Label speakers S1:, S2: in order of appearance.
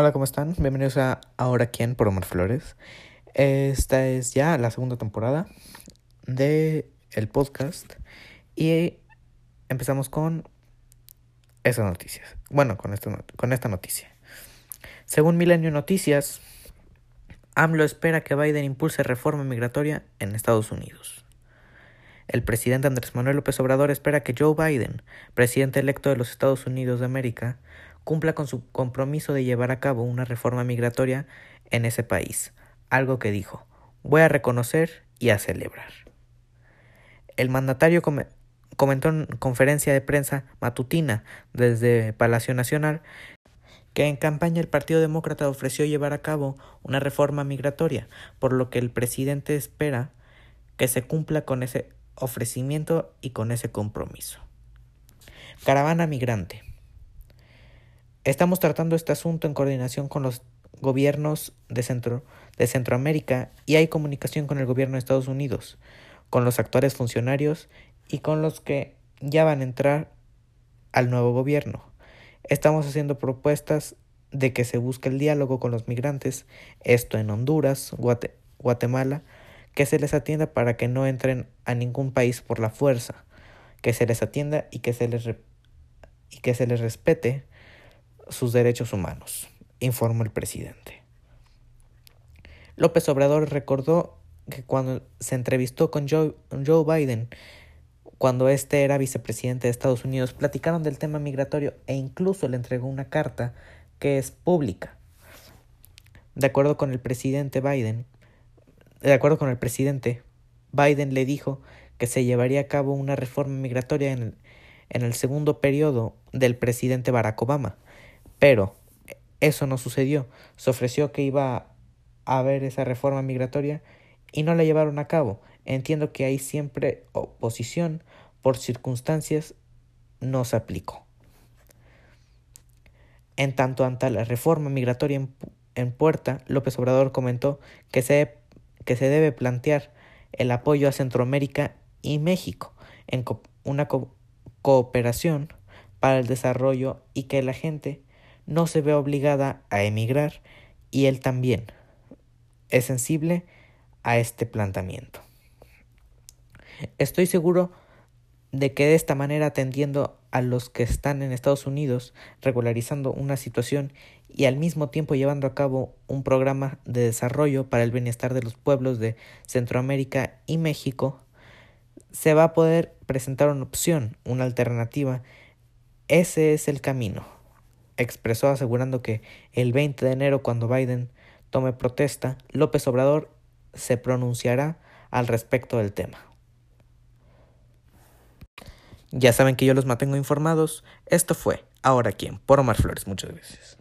S1: Hola, ¿cómo están? Bienvenidos a Ahora quién por Omar Flores. Esta es ya la segunda temporada de el podcast y empezamos con esas noticias. Bueno, con esta, con esta noticia. Según Milenio Noticias, AMLO espera que Biden impulse reforma migratoria en Estados Unidos. El presidente Andrés Manuel López Obrador espera que Joe Biden, presidente electo de los Estados Unidos de América, cumpla con su compromiso de llevar a cabo una reforma migratoria en ese país, algo que dijo, voy a reconocer y a celebrar. El mandatario comentó en conferencia de prensa matutina desde Palacio Nacional que en campaña el Partido Demócrata ofreció llevar a cabo una reforma migratoria, por lo que el presidente espera que se cumpla con ese ofrecimiento y con ese compromiso. Caravana migrante. Estamos tratando este asunto en coordinación con los gobiernos de, Centro, de Centroamérica y hay comunicación con el gobierno de Estados Unidos, con los actuales funcionarios y con los que ya van a entrar al nuevo gobierno. Estamos haciendo propuestas de que se busque el diálogo con los migrantes, esto en Honduras, Guatemala, que se les atienda para que no entren a ningún país por la fuerza, que se les atienda y que se les, y que se les respete sus derechos humanos, informó el presidente. López Obrador recordó que cuando se entrevistó con Joe, Biden, cuando éste era vicepresidente de Estados Unidos, platicaron del tema migratorio e incluso le entregó una carta que es pública. De acuerdo con el presidente Biden, de acuerdo con el presidente, Biden le dijo que se llevaría a cabo una reforma migratoria en el, en el segundo periodo del presidente Barack Obama, pero eso no sucedió. Se ofreció que iba a haber esa reforma migratoria y no la llevaron a cabo. Entiendo que hay siempre oposición por circunstancias no se aplicó. En tanto ante la reforma migratoria en, puerta, López Obrador comentó que se, que se debe plantear el apoyo a Centroamérica y México en una cooperación para el desarrollo y que la gente no se ve obligada a emigrar y él también es sensible a este planteamiento. Estoy seguro de que de esta manera atendiendo a los que están en Estados Unidos, regularizando una situación y al mismo tiempo llevando a cabo un programa de desarrollo para el bienestar de los pueblos de Centroamérica y México, se va a poder presentar una opción, una alternativa. Ese es el camino expresó asegurando que el 20 de enero, cuando Biden tome protesta, López Obrador se pronunciará al respecto del tema. Ya saben que yo los mantengo informados. Esto fue Ahora quién, por Omar Flores. Muchas gracias.